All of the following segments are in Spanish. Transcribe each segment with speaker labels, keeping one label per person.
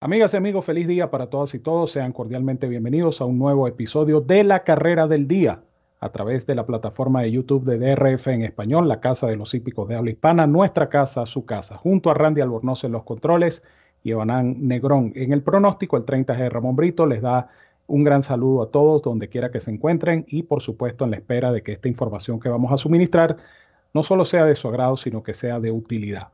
Speaker 1: Amigas y amigos, feliz día para todas y todos. Sean cordialmente bienvenidos a un nuevo episodio de La Carrera del Día a través de la plataforma de YouTube de DRF en español, la Casa de los Hípicos de Habla Hispana, nuestra casa, su casa, junto a Randy Albornoz en los controles y Evanán Negrón en el pronóstico. El 30G de Ramón Brito les da un gran saludo a todos donde quiera que se encuentren y por supuesto en la espera de que esta información que vamos a suministrar no solo sea de su agrado, sino que sea de utilidad.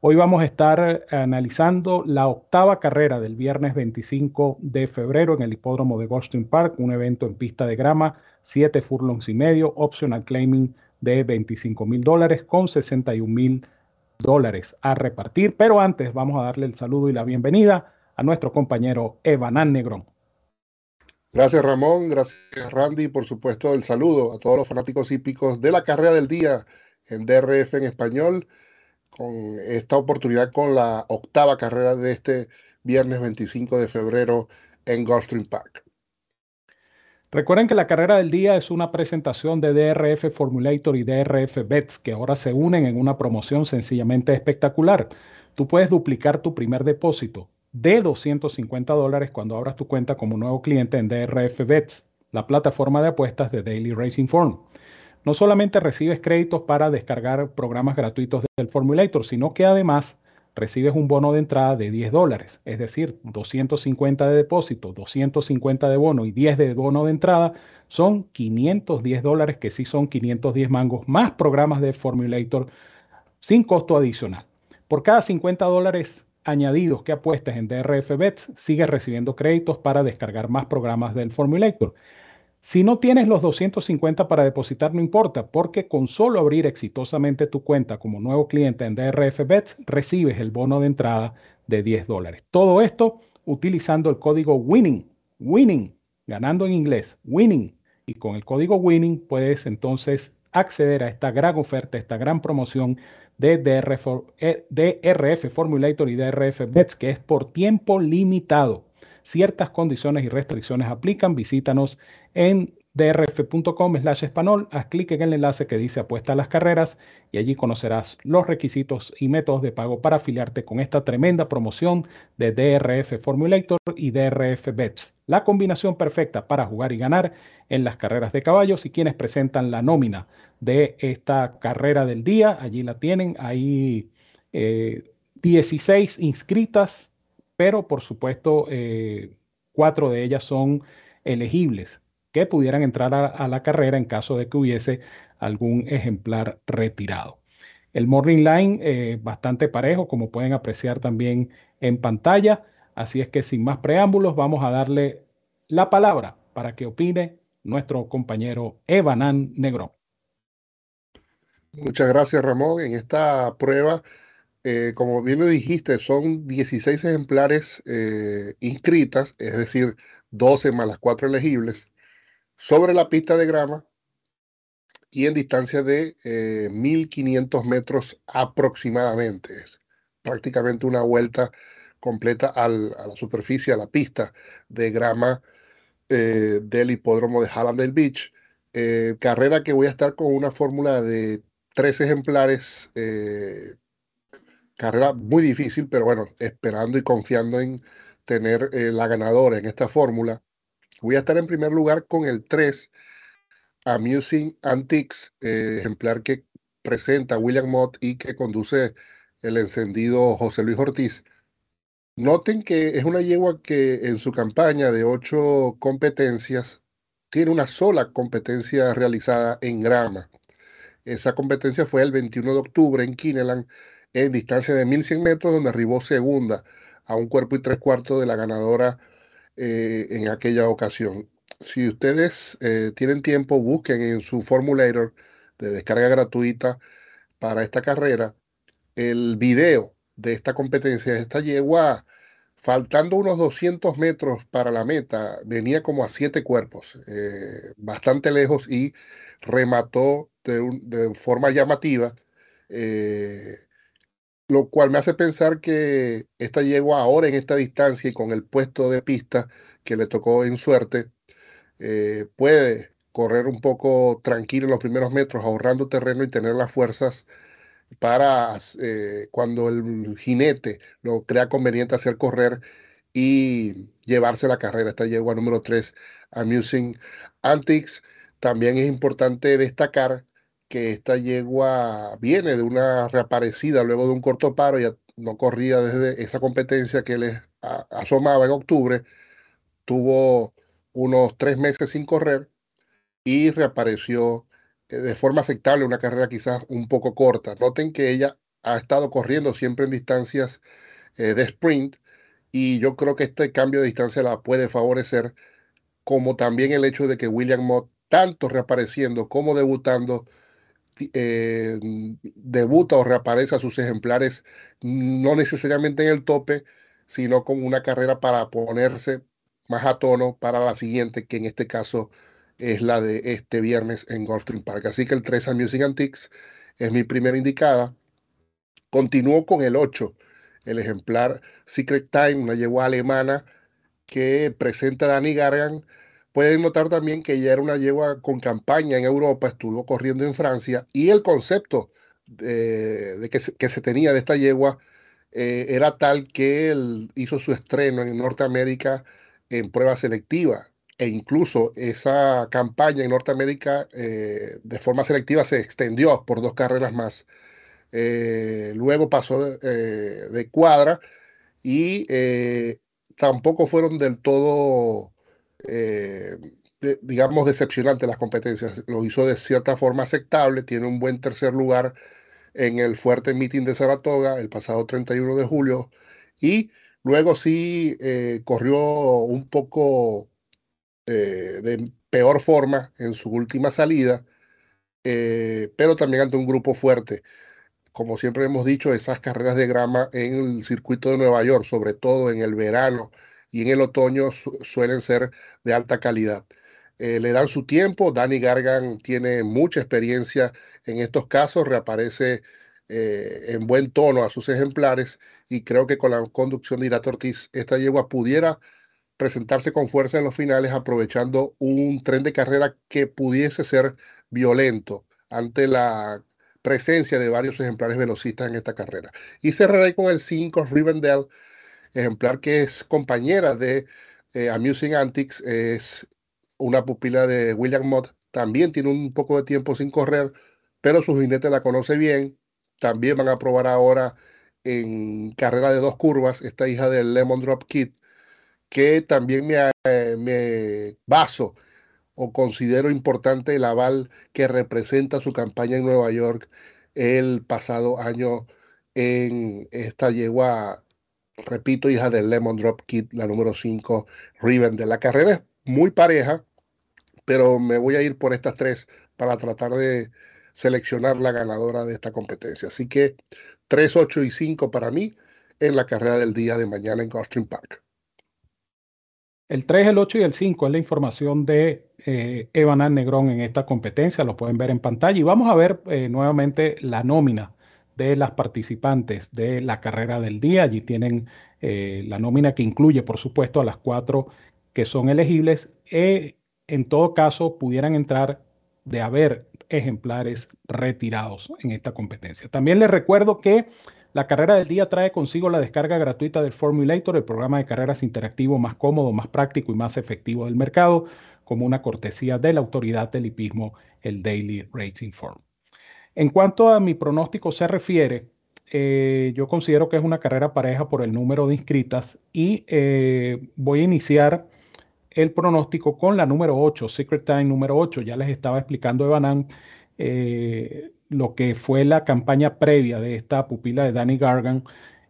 Speaker 1: Hoy vamos a estar analizando la octava carrera del viernes 25 de febrero en el hipódromo de Goldstein Park, un evento en pista de grama, 7 furlongs y medio, optional claiming de 25 mil dólares con 61 mil dólares a repartir. Pero antes vamos a darle el saludo y la bienvenida a nuestro compañero Evanán Negrón.
Speaker 2: Gracias Ramón, gracias Randy, por supuesto el saludo a todos los fanáticos hípicos de la carrera del día en DRF en español con esta oportunidad con la octava carrera de este viernes 25 de febrero en Gulfstream Park.
Speaker 1: Recuerden que la carrera del día es una presentación de DRF Formulator y DRF Bets que ahora se unen en una promoción sencillamente espectacular. Tú puedes duplicar tu primer depósito de 250 dólares cuando abras tu cuenta como nuevo cliente en DRF Bets, la plataforma de apuestas de Daily Racing Form no solamente recibes créditos para descargar programas gratuitos del Formulator, sino que además recibes un bono de entrada de 10 dólares, es decir, 250 de depósito, 250 de bono y 10 de bono de entrada, son 510 dólares, que sí son 510 mangos, más programas de Formulator sin costo adicional. Por cada 50 dólares añadidos que apuestes en DRF Bets, sigues recibiendo créditos para descargar más programas del Formulator. Si no tienes los 250 para depositar, no importa, porque con solo abrir exitosamente tu cuenta como nuevo cliente en DRF Bets, recibes el bono de entrada de 10 dólares. Todo esto utilizando el código WINNING, WINNING, ganando en inglés, WINNING. Y con el código WINNING puedes entonces acceder a esta gran oferta, esta gran promoción de DRF, eh, DRF Formulator y DRF Bets, que es por tiempo limitado. Ciertas condiciones y restricciones aplican. Visítanos en drf.com slash español, haz clic en el enlace que dice apuesta a las carreras y allí conocerás los requisitos y métodos de pago para afiliarte con esta tremenda promoción de DRF Formulator y DRF Bets. La combinación perfecta para jugar y ganar en las carreras de caballos y quienes presentan la nómina de esta carrera del día. Allí la tienen, hay 16 eh, inscritas pero por supuesto eh, cuatro de ellas son elegibles que pudieran entrar a, la carrera en caso de que hubiese algún ejemplar retirado. El morning line eh, bastante parejo, como pueden apreciar también en pantalla. Así es que sin más preámbulos, vamos a darle la palabra para que opine nuestro compañero Evanán Negrón.
Speaker 2: Muchas gracias, Ramón. En esta prueba eh, como bien lo dijiste, son 16 ejemplares eh, inscritas, es decir, 12 más las 4 elegibles, sobre la pista de grama y en distancia de 1500 eh, metros aproximadamente. Es prácticamente una vuelta completa a la superficie, a la pista de grama del hipódromo de Hallandale Beach. carrera que voy a estar con una fórmula de tres ejemplares carrera muy difícil, pero bueno, esperando y confiando en tener eh, la ganadora en esta fórmula. Voy a estar en primer lugar con el 3, Amusing Antiques, eh, ejemplar que presenta William Mott y que conduce el encendido José Luis Ortiz. Noten que es una yegua que en su campaña de ocho competencias tiene una sola competencia realizada en grama. Esa competencia fue el 21 de octubre en Kineland en distancia de 1100 metros, donde arribó segunda a un cuerpo y tres cuartos de la ganadora eh, en aquella ocasión. Si ustedes eh, tienen tiempo, busquen en su formulator de descarga gratuita para esta carrera el video de esta competencia esta yegua. Faltando unos 200 metros para la meta, venía como a siete cuerpos, eh, bastante lejos y remató de, forma llamativa lo cual me hace pensar que esta yegua ahora en esta distancia y con el puesto de pista que le tocó en suerte, eh, puede correr un poco tranquilo en los primeros metros, ahorrando terreno y tener las fuerzas para eh, cuando el jinete lo crea conveniente hacer correr y llevarse la carrera. Esta yegua número 3, Amusing Antics. También es importante destacar que esta yegua viene de una reaparecida luego de un corto paro, ya no corría desde esa competencia que les asomaba en octubre, tuvo unos tres meses sin correr y reapareció eh, de forma aceptable, una carrera quizás un poco corta. Noten que ella ha estado corriendo siempre en distancias eh, de sprint y yo creo que este cambio de distancia la puede favorecer, como también el hecho de que William Mott, tanto reapareciendo como debutando, eh, debuta o reaparece a sus ejemplares, no necesariamente en el tope, sino como una carrera para ponerse más a tono para la siguiente, que en este caso es la de este viernes en Gulfstream Park. Así que el 3 Amusing Antiques es mi primera indicada. Continúo con el 8, el ejemplar Secret Time, una yegua alemana que presenta Danny Gargan. Pueden notar también que ella era una yegua con campaña en Europa, estuvo corriendo en Francia y el concepto de, que, se, tenía de esta yegua eh, era tal que él hizo su estreno en Norteamérica en prueba selectiva e incluso esa campaña en Norteamérica eh, de forma selectiva se extendió por dos carreras más. Eh, luego pasó de, cuadra y tampoco fueron del todo, digamos, decepcionantes las competencias. Lo hizo de cierta forma aceptable, tiene un buen tercer lugar en el fuerte meeting de Saratoga el pasado 31 de julio y luego sí corrió un poco eh, de peor forma en su última salida, eh, pero también ante un grupo fuerte. Como siempre hemos dicho, esas carreras de grama en el circuito de Nueva York, sobre todo en el verano y en el otoño, suelen ser de alta calidad. Eh, le dan su tiempo, Danny Gargan tiene mucha experiencia en estos casos, reaparece en buen tono a sus ejemplares y creo que con la conducción de Irato Ortiz, esta yegua pudiera presentarse con fuerza en los finales, aprovechando un tren de carrera que pudiese ser violento ante la presencia de varios ejemplares velocistas en esta carrera. Y cerraré con el 5 Rivendell, ejemplar que es compañera de eh, Amusing Antics, es una pupila de William Mott, también tiene un poco de tiempo sin correr, pero su jinete la conoce bien. También van a probar ahora en carrera de dos curvas, esta hija del Lemon Drop Kit, que también me, me baso o considero importante el aval que representa su campaña en Nueva York el pasado año en esta yegua, repito, hija del Lemon Drop Kid, la número 5, Riven. De la carrera es muy pareja, pero me voy a ir por estas tres para tratar de seleccionar la ganadora de esta competencia. Así que 3, 8 y 5 para mí en la carrera del día de mañana en Gulfstream Park.
Speaker 1: El 3, el 8 y el 5 es la información de eh, Evan Negrón en esta competencia, lo pueden ver en pantalla. Y vamos a ver eh, nuevamente la nómina de las participantes de la carrera del día. Allí tienen eh, la nómina que incluye, por supuesto, a las cuatro que son elegibles. E, en todo caso, pudieran entrar de haber ejemplares retirados en esta competencia. También les recuerdo que la carrera del día trae consigo la descarga gratuita del Formulator, el programa de carreras interactivo más cómodo, más práctico y más efectivo del mercado, como una cortesía de la autoridad del hipismo, el Daily Racing Form. En cuanto a mi pronóstico se refiere, eh, yo considero que es una carrera pareja por el número de inscritas y eh, voy a iniciar el pronóstico con la número 8, Secret Time número 8. Ya les estaba explicando Evanan eh, lo que fue la campaña previa de esta pupila de Danny Gargan,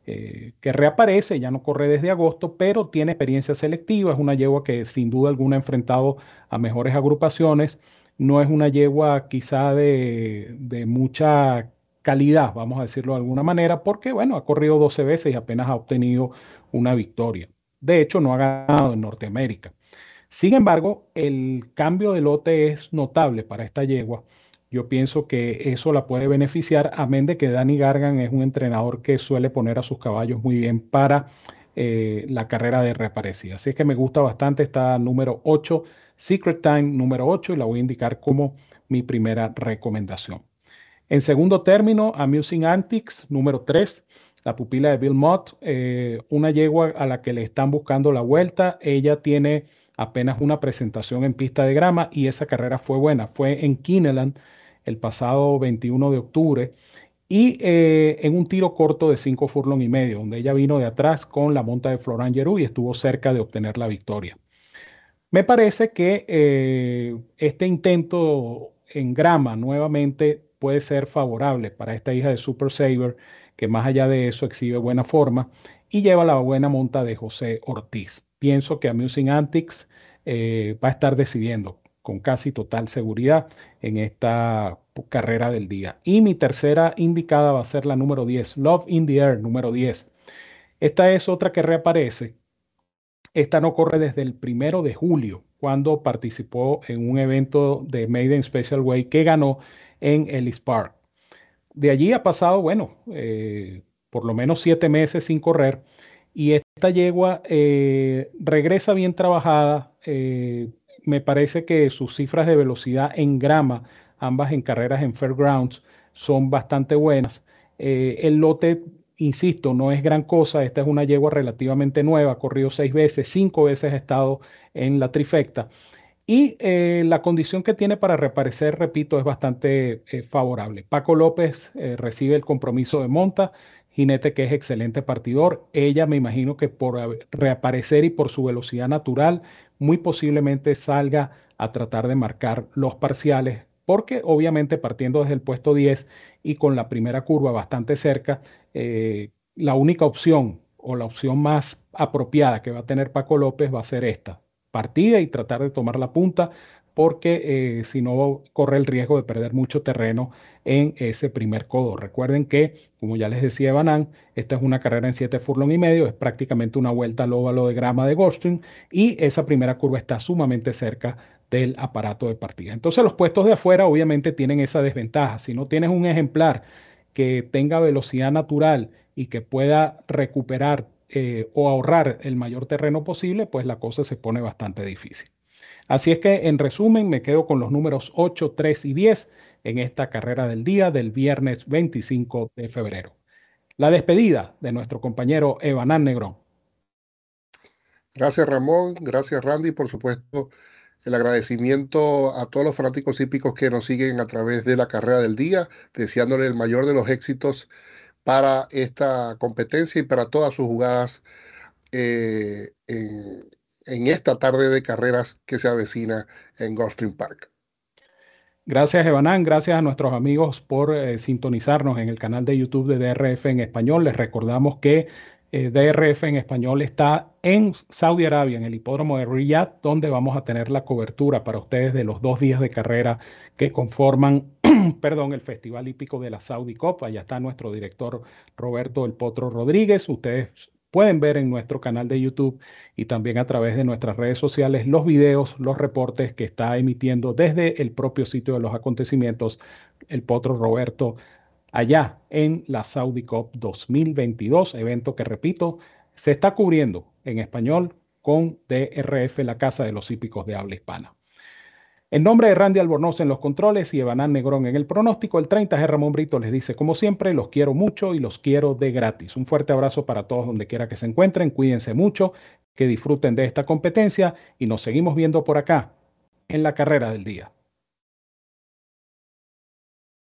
Speaker 1: eh, que reaparece, ya no corre desde agosto, pero tiene experiencia selectiva, es una yegua que sin duda alguna ha enfrentado a mejores agrupaciones, no es una yegua quizá de, de mucha calidad, vamos a decirlo de alguna manera, porque bueno, ha corrido 12 veces y apenas ha obtenido una victoria. De hecho, no ha ganado en Norteamérica. Sin embargo, el cambio de lote es notable para esta yegua yo pienso que eso la puede beneficiar, amén de que Danny Gargan es un entrenador que suele poner a sus caballos muy bien para eh, la carrera de reaparecida. Así es que me gusta bastante esta número 8, Secret Time número 8, y la voy a indicar como mi primera recomendación. En segundo término, Amusing Antics número 3. la pupila de Bill Mott, eh, una yegua a la que le están buscando la vuelta. Ella tiene apenas una presentación en pista de grama y esa carrera fue buena. Fue en Kineland el pasado 21 de octubre y eh, en un tiro corto de 5 furlong y medio, donde ella vino de atrás con la monta de Florent Geroux y estuvo cerca de obtener la victoria. Me parece que eh, este intento en grama nuevamente puede ser favorable para esta hija de Super Saver, que más allá de eso exhibe buena forma y lleva la buena monta de José Ortiz. Pienso que Amusing Antics eh, va a estar decidiendo con casi total seguridad en esta carrera del día. Y mi tercera indicada va a ser la número 10, Love in the Air, número 10. Esta es otra que reaparece. Esta no corre desde el primero de julio, cuando participó en un evento de Maiden Special Way que ganó en Ellis Park. De allí ha pasado, bueno, eh, por lo menos siete meses sin correr y esta yegua eh, regresa bien trabajada. Eh, me parece que sus cifras de velocidad en grama, ambas en carreras en Fairgrounds, son bastante buenas. el lote, insisto, no es gran cosa. Esta es una yegua relativamente nueva, ha corrido seis veces, cinco veces ha estado en la trifecta. Y eh, la condición que tiene para reaparecer, repito, es bastante eh, favorable. Paco López eh, recibe el compromiso de monta, jinete que es excelente partidor. Ella me imagino que por reaparecer y por su velocidad natural, muy posiblemente salga a tratar de marcar los parciales, porque obviamente partiendo desde el puesto 10 y con la primera curva bastante cerca, la única opción o la opción más apropiada que va a tener Paco López va a ser esta, partida y tratar de tomar la punta porque eh, si no corre el riesgo de perder mucho terreno en ese primer codo. Recuerden que, como ya les decía Banán, esta es una carrera en 7 furlong y medio, es prácticamente una vuelta al óvalo de grama de Goldstream y esa primera curva está sumamente cerca del aparato de partida. Entonces los puestos de afuera obviamente tienen esa desventaja. Si no tienes un ejemplar que tenga velocidad natural y que pueda recuperar eh, o ahorrar el mayor terreno posible, pues la cosa se pone bastante difícil. Así es que en resumen me quedo con los números 8, 3 y 10 en esta carrera del día del viernes 25 de febrero. La despedida de nuestro compañero Evanán Negrón.
Speaker 2: Gracias Ramón, gracias Randy, por supuesto el agradecimiento a todos los fanáticos hípicos que nos siguen a través de la carrera del día, deseándole el mayor de los éxitos para esta competencia y para todas sus jugadas eh, en, esta tarde de carreras que se avecina en Gulfstream Park.
Speaker 1: Gracias, Evanán. Gracias a nuestros amigos por eh, sintonizarnos en el canal de YouTube de DRF en español. Les recordamos que eh, DRF en español está en Saudi Arabia, en el hipódromo de Riyadh, donde vamos a tener la cobertura para ustedes de los dos días de carrera que conforman perdón, el Festival Hípico de la Saudi Cup. Allá está nuestro director Roberto El Potro Rodríguez. Ustedes pueden ver en nuestro canal de YouTube y también a través de nuestras redes sociales los videos, los reportes que está emitiendo desde el propio sitio de los acontecimientos el Potro Roberto allá en la Saudi Cup 2022, evento que repito, se está cubriendo en español con DRF, la Casa de los Hípicos de Habla Hispana. En nombre de Randy Albornoz en los controles y Evanán Negrón en el pronóstico, el 30 G. Ramón Brito les dice, como siempre, los quiero mucho y los quiero de gratis. Un fuerte abrazo para todos donde quiera que se encuentren, cuídense mucho, que disfruten de esta competencia y nos seguimos viendo por acá en la carrera del día.